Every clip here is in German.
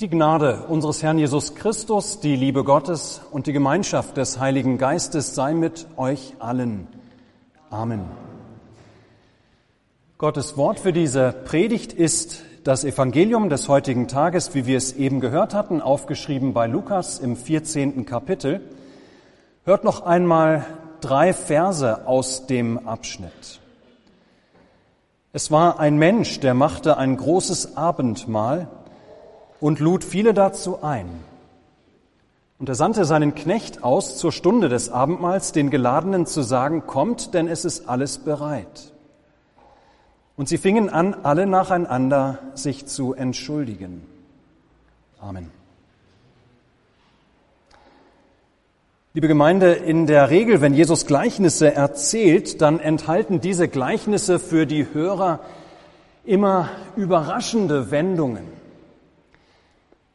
Die Gnade unseres Herrn Jesus Christus, die Liebe Gottes und die Gemeinschaft des Heiligen Geistes sei mit euch allen. Amen. Gottes Wort für diese Predigt ist das Evangelium des heutigen Tages, wie wir es eben gehört hatten, aufgeschrieben bei Lukas im 14. Kapitel. Hört noch einmal drei Verse aus dem Abschnitt. Es war ein Mensch, der machte ein großes Abendmahl und lud viele dazu ein. Und er sandte seinen Knecht aus zur Stunde des Abendmahls, den Geladenen zu sagen, kommt, denn es ist alles bereit. Und sie fingen an, alle nacheinander sich zu entschuldigen. Amen. Liebe Gemeinde, in der Regel, wenn Jesus Gleichnisse erzählt, dann enthalten diese Gleichnisse für die Hörer immer überraschende Wendungen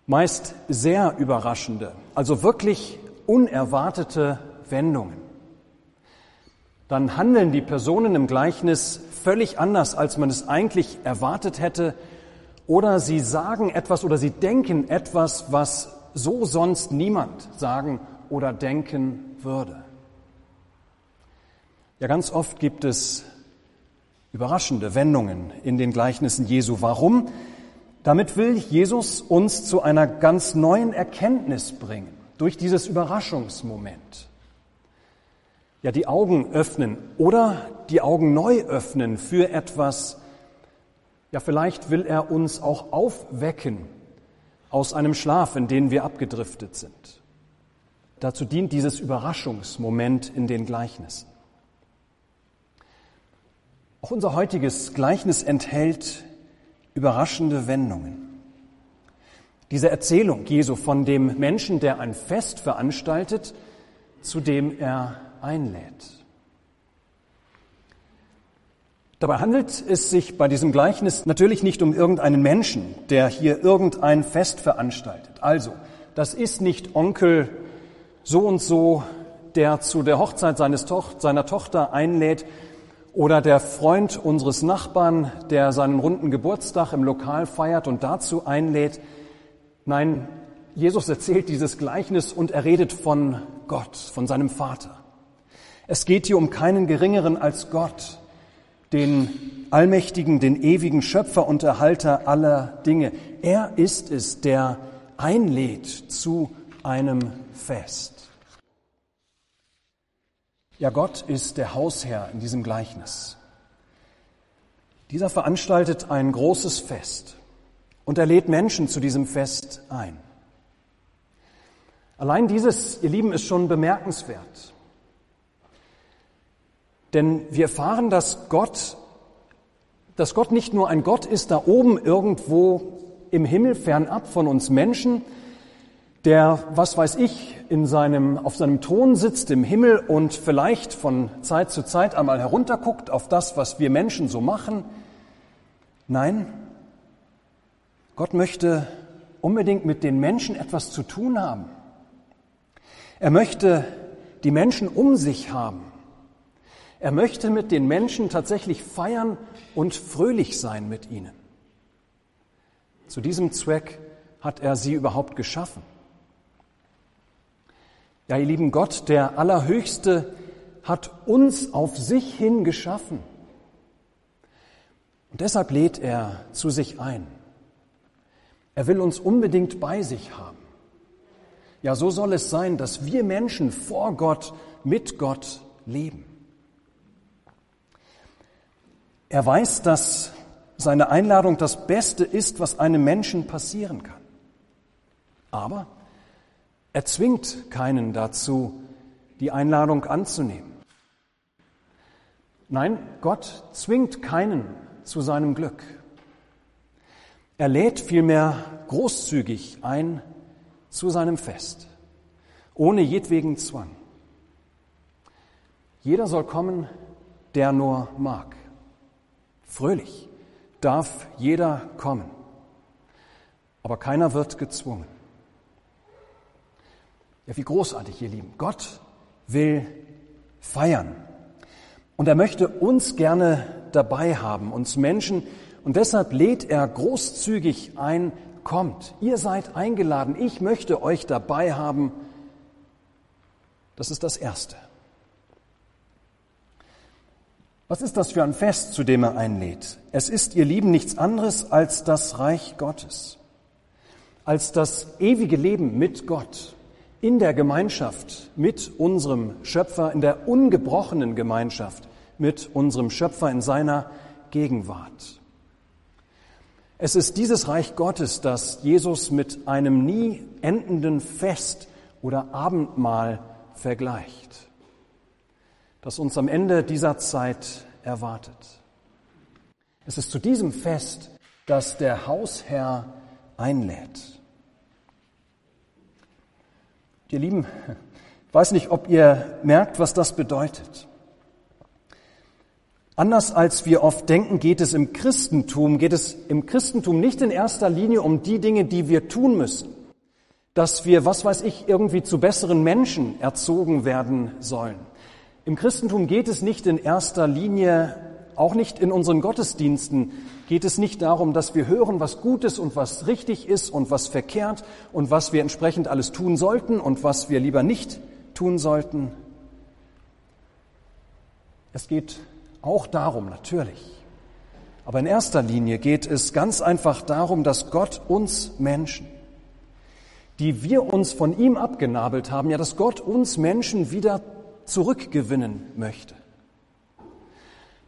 meist sehr überraschende, also wirklich unerwartete Wendungen. Dann handeln die Personen im Gleichnis völlig anders, als man es eigentlich erwartet hätte, oder sie sagen etwas oder sie denken etwas, was so sonst niemand sagen oder denken würde. Ja, ganz oft gibt es überraschende Wendungen in den Gleichnissen Jesu. Warum? Damit will Jesus uns zu einer ganz neuen Erkenntnis bringen, durch dieses Überraschungsmoment. Ja, die Augen öffnen oder die Augen neu öffnen für etwas, ja, vielleicht will er uns auch aufwecken aus einem Schlaf, in den wir abgedriftet sind. Dazu dient dieses Überraschungsmoment in den Gleichnissen. Auch unser heutiges Gleichnis enthält überraschende Wendungen. Diese Erzählung Jesu von dem Menschen, der ein Fest veranstaltet, zu dem er einlädt. Dabei handelt es sich bei diesem Gleichnis natürlich nicht um irgendeinen Menschen, der hier irgendein Fest veranstaltet. Also, das ist nicht Onkel so und so, der zu der Hochzeit seines Toch seiner Tochter einlädt, oder der Freund unseres Nachbarn, der seinen runden Geburtstag im Lokal feiert und dazu einlädt. Nein, Jesus erzählt dieses Gleichnis und er redet von Gott, von seinem Vater. Es geht hier um keinen geringeren als Gott, den allmächtigen, den ewigen Schöpfer und Erhalter aller Dinge. Er ist es, der einlädt zu einem Fest. Ja, Gott ist der Hausherr in diesem Gleichnis. Dieser veranstaltet ein großes Fest und er lädt Menschen zu diesem Fest ein. Allein dieses, ihr Lieben, ist schon bemerkenswert. Denn wir erfahren, dass Gott, dass Gott nicht nur ein Gott ist da oben irgendwo im Himmel fernab von uns Menschen, der, was weiß ich, in seinem, auf seinem Thron sitzt im Himmel und vielleicht von Zeit zu Zeit einmal herunterguckt auf das, was wir Menschen so machen. Nein, Gott möchte unbedingt mit den Menschen etwas zu tun haben. Er möchte die Menschen um sich haben. Er möchte mit den Menschen tatsächlich feiern und fröhlich sein mit ihnen. Zu diesem Zweck hat er sie überhaupt geschaffen. Ja, ihr lieben Gott, der Allerhöchste, hat uns auf sich hin geschaffen. Und deshalb lädt er zu sich ein. Er will uns unbedingt bei sich haben. Ja, so soll es sein, dass wir Menschen vor Gott, mit Gott leben. Er weiß, dass seine Einladung das Beste ist, was einem Menschen passieren kann. Aber er zwingt keinen dazu, die Einladung anzunehmen. Nein, Gott zwingt keinen zu seinem Glück. Er lädt vielmehr großzügig ein zu seinem Fest, ohne jedwegen Zwang. Jeder soll kommen, der nur mag. Fröhlich darf jeder kommen, aber keiner wird gezwungen. Ja, wie großartig, ihr Lieben. Gott will feiern. Und er möchte uns gerne dabei haben, uns Menschen. Und deshalb lädt er großzügig ein, kommt, ihr seid eingeladen, ich möchte euch dabei haben. Das ist das Erste. Was ist das für ein Fest, zu dem er einlädt? Es ist, ihr Lieben, nichts anderes als das Reich Gottes, als das ewige Leben mit Gott, in der Gemeinschaft mit unserem Schöpfer, in der ungebrochenen Gemeinschaft mit unserem Schöpfer in seiner Gegenwart. Es ist dieses Reich Gottes, das Jesus mit einem nie endenden Fest oder Abendmahl vergleicht, das uns am Ende dieser Zeit erwartet. Es ist zu diesem Fest, das der Hausherr einlädt. Ihr Lieben, ich weiß nicht, ob ihr merkt, was das bedeutet. Anders als wir oft denken, geht es im Christentum, geht es im Christentum nicht in erster Linie um die Dinge, die wir tun müssen. Dass wir, was weiß ich, irgendwie zu besseren Menschen erzogen werden sollen. Im Christentum geht es nicht in erster Linie, auch nicht in unseren Gottesdiensten, geht es nicht darum, dass wir hören, was gut ist und was richtig ist und was verkehrt und was wir entsprechend alles tun sollten und was wir lieber nicht tun sollten. Es geht auch darum, natürlich. Aber in erster Linie geht es ganz einfach darum, dass Gott uns Menschen, die wir uns von ihm abgenabelt haben, ja, dass Gott uns Menschen wieder zurückgewinnen möchte.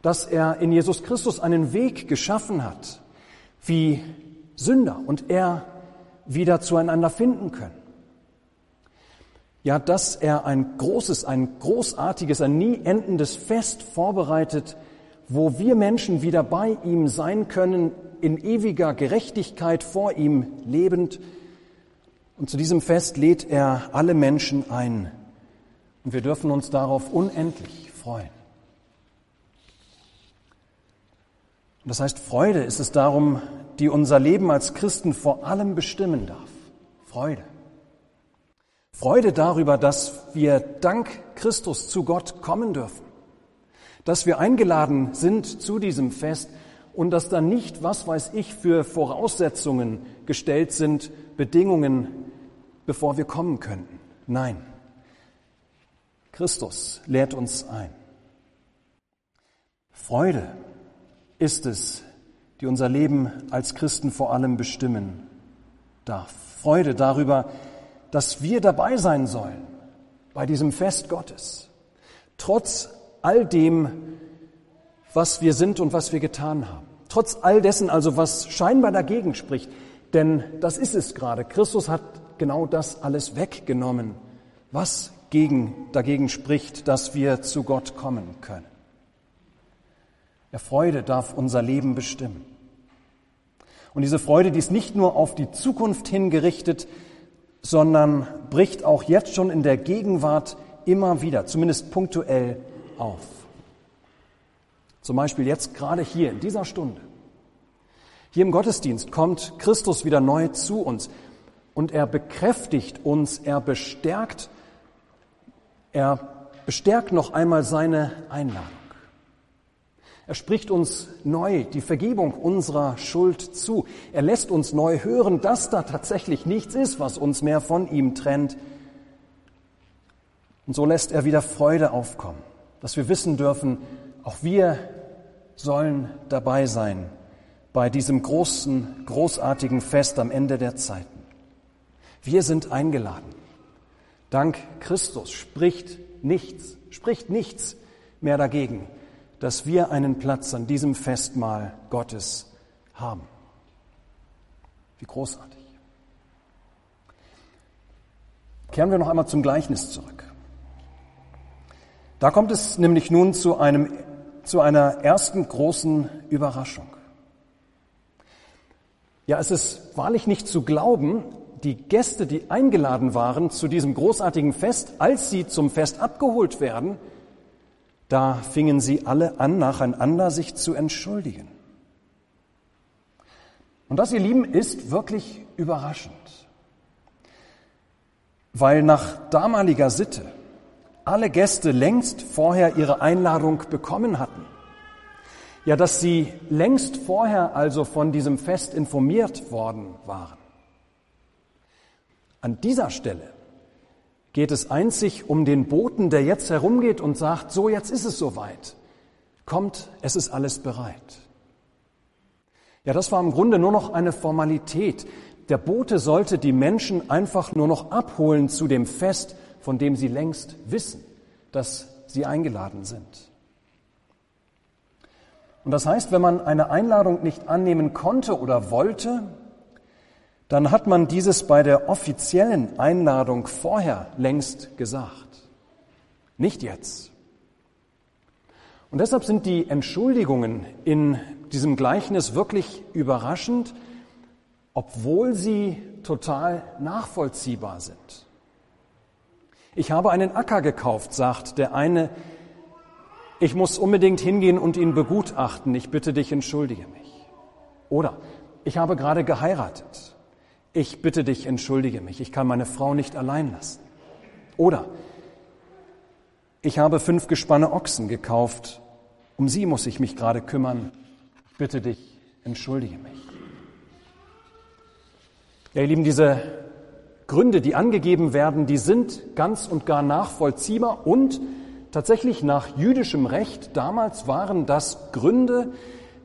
Dass er in Jesus Christus einen Weg geschaffen hat, wie Sünder und er wieder zueinander finden können ja, dass er ein großes, ein großartiges, ein nie endendes Fest vorbereitet, wo wir Menschen wieder bei ihm sein können, in ewiger Gerechtigkeit vor ihm lebend. Und zu diesem Fest lädt er alle Menschen ein. Und wir dürfen uns darauf unendlich freuen. Das heißt, Freude ist es darum, die unser Leben als Christen vor allem bestimmen darf. Freude. Freude darüber, dass wir dank Christus zu Gott kommen dürfen, dass wir eingeladen sind zu diesem Fest und dass da nicht, was weiß ich, für Voraussetzungen gestellt sind, Bedingungen, bevor wir kommen könnten. Nein, Christus lädt uns ein. Freude ist es, die unser Leben als Christen vor allem bestimmen darf. Freude darüber, dass wir dabei sein sollen bei diesem Fest Gottes. Trotz all dem, was wir sind und was wir getan haben. Trotz all dessen also, was scheinbar dagegen spricht. Denn das ist es gerade. Christus hat genau das alles weggenommen, was gegen, dagegen spricht, dass wir zu Gott kommen können. Der Freude darf unser Leben bestimmen. Und diese Freude, die ist nicht nur auf die Zukunft hingerichtet, sondern bricht auch jetzt schon in der Gegenwart immer wieder, zumindest punktuell, auf. Zum Beispiel jetzt gerade hier in dieser Stunde. Hier im Gottesdienst kommt Christus wieder neu zu uns und er bekräftigt uns, er bestärkt, er bestärkt noch einmal seine Einladung. Er spricht uns neu die Vergebung unserer Schuld zu. Er lässt uns neu hören, dass da tatsächlich nichts ist, was uns mehr von ihm trennt. Und so lässt er wieder Freude aufkommen, dass wir wissen dürfen, auch wir sollen dabei sein bei diesem großen, großartigen Fest am Ende der Zeiten. Wir sind eingeladen. Dank Christus spricht nichts, spricht nichts mehr dagegen, dass wir einen Platz an diesem Festmahl Gottes haben. Wie großartig. Kehren wir noch einmal zum Gleichnis zurück. Da kommt es nämlich nun zu, einem, zu einer ersten großen Überraschung. Ja, es ist wahrlich nicht zu glauben, die Gäste, die eingeladen waren zu diesem großartigen Fest, als sie zum Fest abgeholt werden, da fingen sie alle an, nacheinander sich zu entschuldigen. Und das, ihr Lieben, ist wirklich überraschend, weil nach damaliger Sitte alle Gäste längst vorher ihre Einladung bekommen hatten. Ja, dass sie längst vorher also von diesem Fest informiert worden waren. An dieser Stelle geht es einzig um den Boten, der jetzt herumgeht und sagt, so jetzt ist es soweit. Kommt, es ist alles bereit. Ja, das war im Grunde nur noch eine Formalität. Der Bote sollte die Menschen einfach nur noch abholen zu dem Fest, von dem sie längst wissen, dass sie eingeladen sind. Und das heißt, wenn man eine Einladung nicht annehmen konnte oder wollte, dann hat man dieses bei der offiziellen Einladung vorher längst gesagt. Nicht jetzt. Und deshalb sind die Entschuldigungen in diesem Gleichnis wirklich überraschend, obwohl sie total nachvollziehbar sind. Ich habe einen Acker gekauft, sagt der eine, ich muss unbedingt hingehen und ihn begutachten, ich bitte dich, entschuldige mich. Oder ich habe gerade geheiratet, ich bitte dich, entschuldige mich, ich kann meine Frau nicht allein lassen. Oder ich habe fünf Gespanne Ochsen gekauft, um sie muss ich mich gerade kümmern, bitte dich, entschuldige mich. Ja, ihr Lieben, diese Gründe, die angegeben werden, die sind ganz und gar nachvollziehbar und tatsächlich nach jüdischem Recht damals waren das Gründe,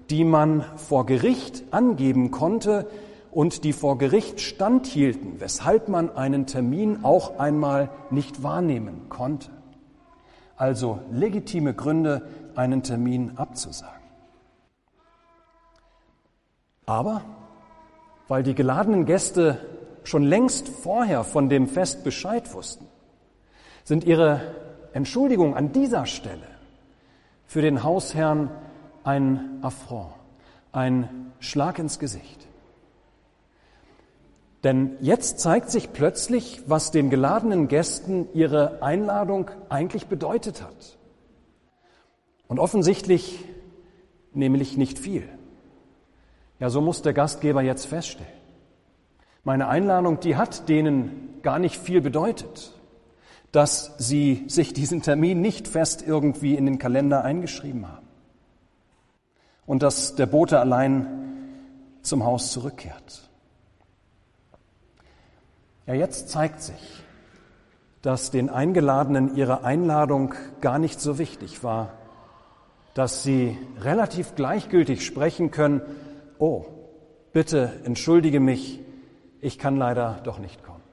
die man vor Gericht angeben konnte, und die vor Gericht standhielten, weshalb man einen Termin auch einmal nicht wahrnehmen konnte. Also legitime Gründe, einen Termin abzusagen. Aber weil die geladenen Gäste schon längst vorher von dem Fest Bescheid wussten, sind ihre Entschuldigungen an dieser Stelle für den Hausherrn ein Affront, ein Schlag ins Gesicht. Denn jetzt zeigt sich plötzlich, was den geladenen Gästen ihre Einladung eigentlich bedeutet hat. Und offensichtlich nämlich nicht viel. Ja, so muss der Gastgeber jetzt feststellen. Meine Einladung, die hat denen gar nicht viel bedeutet, dass sie sich diesen Termin nicht fest irgendwie in den Kalender eingeschrieben haben. Und dass der Bote allein zum Haus zurückkehrt. Ja, jetzt zeigt sich, dass den Eingeladenen ihre Einladung gar nicht so wichtig war, dass sie relativ gleichgültig sprechen können, oh, bitte entschuldige mich, ich kann leider doch nicht kommen.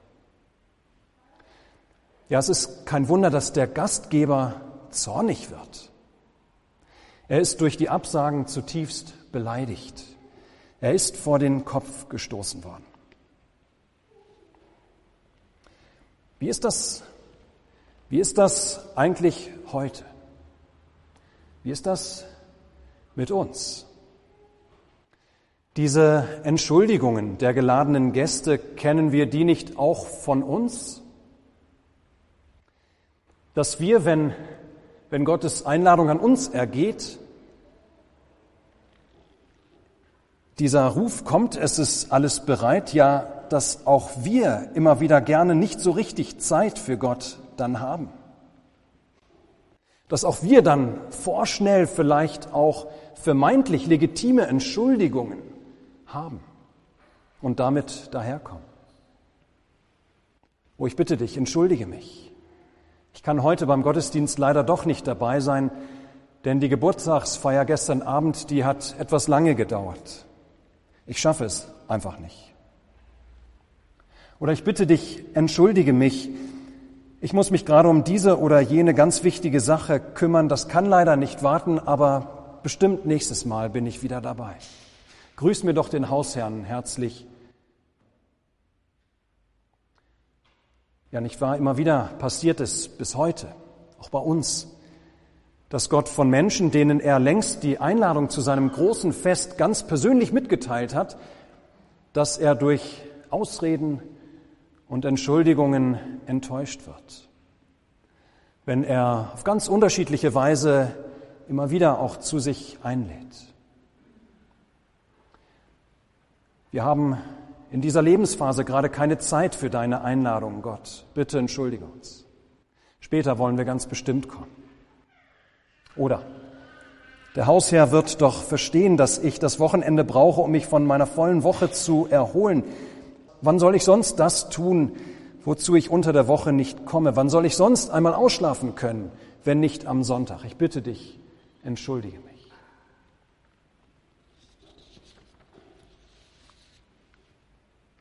Ja, es ist kein Wunder, dass der Gastgeber zornig wird. Er ist durch die Absagen zutiefst beleidigt. Er ist vor den Kopf gestoßen worden. Wie ist das, wie ist das eigentlich heute? Wie ist das mit uns? Diese Entschuldigungen der geladenen Gäste, kennen wir die nicht auch von uns? Dass wir, wenn, wenn Gottes Einladung an uns ergeht, dieser Ruf kommt, es ist alles bereit, ja, dass auch wir immer wieder gerne nicht so richtig Zeit für Gott dann haben. Dass auch wir dann vorschnell vielleicht auch vermeintlich legitime Entschuldigungen haben und damit daherkommen. Oh, ich bitte dich, entschuldige mich. Ich kann heute beim Gottesdienst leider doch nicht dabei sein, denn die Geburtstagsfeier gestern Abend, die hat etwas lange gedauert. Ich schaffe es einfach nicht. Oder ich bitte dich, entschuldige mich. Ich muss mich gerade um diese oder jene ganz wichtige Sache kümmern. Das kann leider nicht warten, aber bestimmt nächstes Mal bin ich wieder dabei. Grüß mir doch den Hausherrn herzlich. Ja, nicht wahr? Immer wieder passiert es bis heute, auch bei uns, dass Gott von Menschen, denen er längst die Einladung zu seinem großen Fest ganz persönlich mitgeteilt hat, dass er durch Ausreden, und Entschuldigungen enttäuscht wird. Wenn er auf ganz unterschiedliche Weise immer wieder auch zu sich einlädt. Wir haben in dieser Lebensphase gerade keine Zeit für deine Einladung, Gott. Bitte entschuldige uns. Später wollen wir ganz bestimmt kommen. Oder der Hausherr wird doch verstehen, dass ich das Wochenende brauche, um mich von meiner vollen Woche zu erholen. Wann soll ich sonst das tun, wozu ich unter der Woche nicht komme? Wann soll ich sonst einmal ausschlafen können, wenn nicht am Sonntag? Ich bitte dich, entschuldige mich.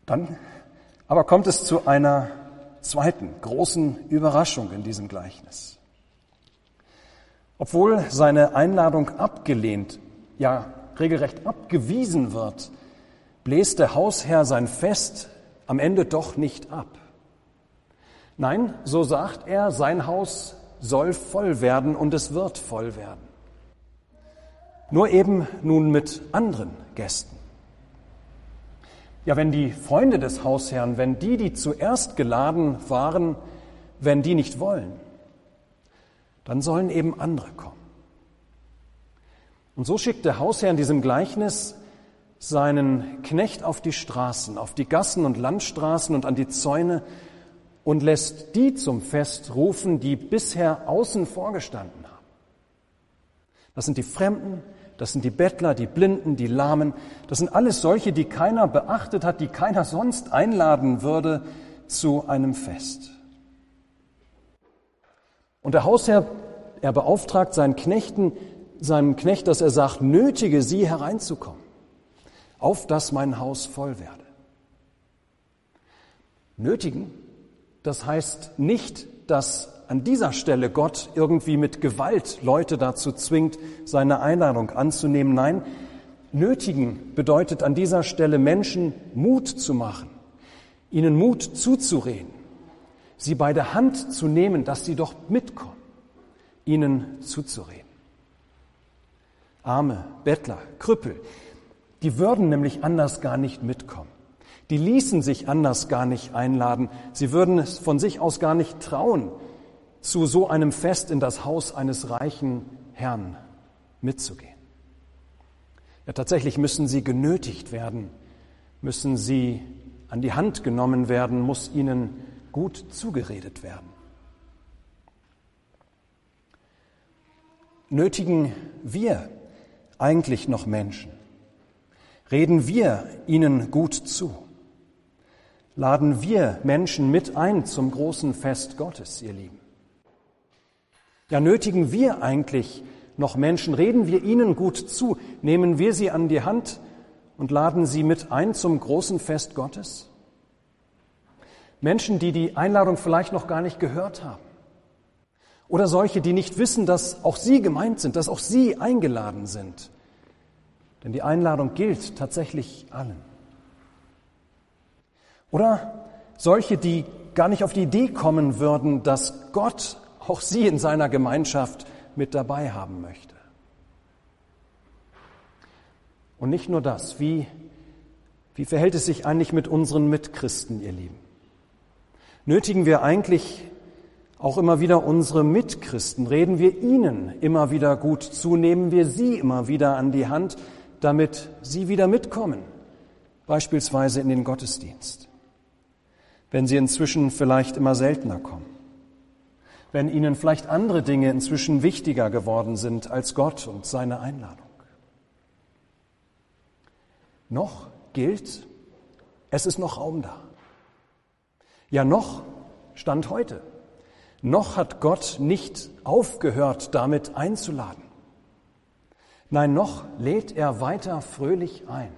Dann aber kommt es zu einer zweiten großen Überraschung in diesem Gleichnis. Obwohl seine Einladung abgelehnt, ja regelrecht abgewiesen wird, bläst der Hausherr sein Fest am Ende doch nicht ab. Nein, so sagt er, sein Haus soll voll werden und es wird voll werden. Nur eben nun mit anderen Gästen. Ja, wenn die Freunde des Hausherrn, wenn die, die zuerst geladen waren, wenn die nicht wollen, dann sollen eben andere kommen. Und so schickt der Hausherr in diesem Gleichnis seinen Knecht auf die Straßen, auf die Gassen und Landstraßen und an die Zäune und lässt die zum Fest rufen, die bisher außen vorgestanden haben. Das sind die Fremden, das sind die Bettler, die Blinden, die Lahmen. Das sind alles solche, die keiner beachtet hat, die keiner sonst einladen würde zu einem Fest. Und der Hausherr, er beauftragt seinen Knechten, seinem Knecht, dass er sagt, nötige sie hereinzukommen, auf dass mein Haus voll werde. Nötigen, das heißt nicht, dass an dieser Stelle Gott irgendwie mit Gewalt Leute dazu zwingt, seine Einladung anzunehmen. Nein, nötigen bedeutet an dieser Stelle Menschen Mut zu machen, ihnen Mut zuzureden, sie bei der Hand zu nehmen, dass sie doch mitkommen, ihnen zuzureden. Arme, Bettler, Krüppel, die würden nämlich anders gar nicht mitkommen. Die ließen sich anders gar nicht einladen. Sie würden es von sich aus gar nicht trauen, zu so einem Fest in das Haus eines reichen Herrn mitzugehen. Ja, tatsächlich müssen sie genötigt werden, müssen sie an die Hand genommen werden, muss ihnen gut zugeredet werden. Nötigen wir eigentlich noch Menschen? Reden wir ihnen gut zu? Laden wir Menschen mit ein zum großen Fest Gottes, ihr Lieben? Ja, nötigen wir eigentlich noch Menschen, reden wir ihnen gut zu, nehmen wir sie an die Hand und laden sie mit ein zum großen Fest Gottes? Menschen, die die Einladung vielleicht noch gar nicht gehört haben. Oder solche, die nicht wissen, dass auch sie gemeint sind, dass auch sie eingeladen sind. Denn die Einladung gilt tatsächlich allen. Oder solche, die gar nicht auf die Idee kommen würden, dass Gott auch sie in seiner Gemeinschaft mit dabei haben möchte. Und nicht nur das, wie, wie verhält es sich eigentlich mit unseren Mitchristen, ihr Lieben? Nötigen wir eigentlich auch immer wieder unsere Mitchristen, reden wir ihnen immer wieder gut zu, nehmen wir sie immer wieder an die Hand, damit sie wieder mitkommen, beispielsweise in den Gottesdienst, wenn sie inzwischen vielleicht immer seltener kommen wenn ihnen vielleicht andere Dinge inzwischen wichtiger geworden sind als Gott und seine Einladung. Noch gilt, es ist noch Raum da. Ja, noch stand heute. Noch hat Gott nicht aufgehört, damit einzuladen. Nein, noch lädt er weiter fröhlich ein.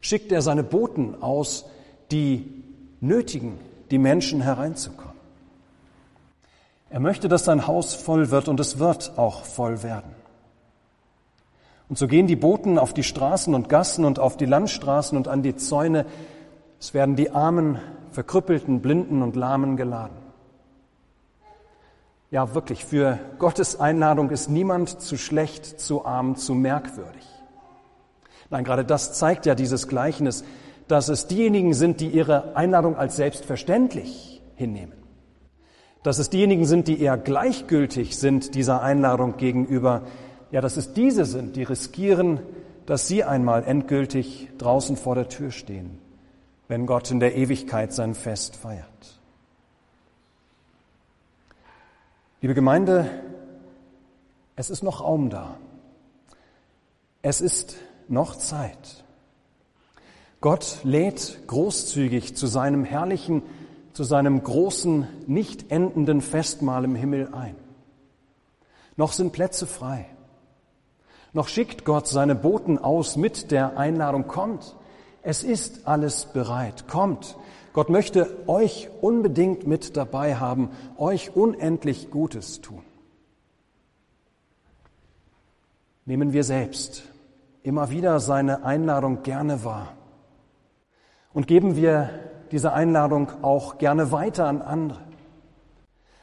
Schickt er seine Boten aus, die nötigen, die Menschen hereinzukommen. Er möchte, dass sein Haus voll wird und es wird auch voll werden. Und so gehen die Boten auf die Straßen und Gassen und auf die Landstraßen und an die Zäune. Es werden die Armen, Verkrüppelten, Blinden und Lahmen geladen. Ja, wirklich, für Gottes Einladung ist niemand zu schlecht, zu arm, zu merkwürdig. Nein, gerade das zeigt ja dieses Gleichnis, dass es diejenigen sind, die ihre Einladung als selbstverständlich hinnehmen dass es diejenigen sind, die eher gleichgültig sind dieser Einladung gegenüber, ja, dass es diese sind, die riskieren, dass sie einmal endgültig draußen vor der Tür stehen, wenn Gott in der Ewigkeit sein Fest feiert. Liebe Gemeinde, es ist noch Raum da. Es ist noch Zeit. Gott lädt großzügig zu seinem herrlichen zu seinem großen, nicht endenden Festmahl im Himmel ein. Noch sind Plätze frei. Noch schickt Gott seine Boten aus mit der Einladung, kommt, es ist alles bereit, kommt. Gott möchte euch unbedingt mit dabei haben, euch unendlich Gutes tun. Nehmen wir selbst immer wieder seine Einladung gerne wahr und geben wir diese Einladung auch gerne weiter an andere,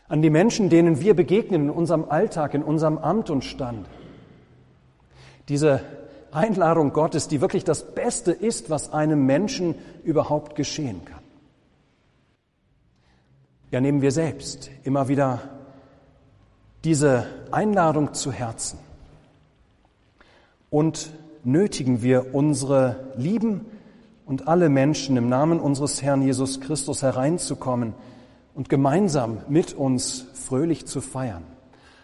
an die Menschen, denen wir begegnen in unserem Alltag, in unserem Amt und Stand. Diese Einladung Gottes, die wirklich das Beste ist, was einem Menschen überhaupt geschehen kann. Ja, nehmen wir selbst immer wieder diese Einladung zu Herzen und nötigen wir unsere Lieben und alle Menschen im Namen unseres Herrn Jesus Christus hereinzukommen und gemeinsam mit uns fröhlich zu feiern,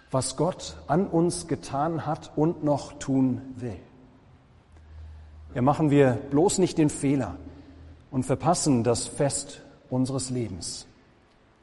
was Gott an uns getan hat und noch tun will. Ja, machen wir bloß nicht den Fehler und verpassen das Fest unseres Lebens.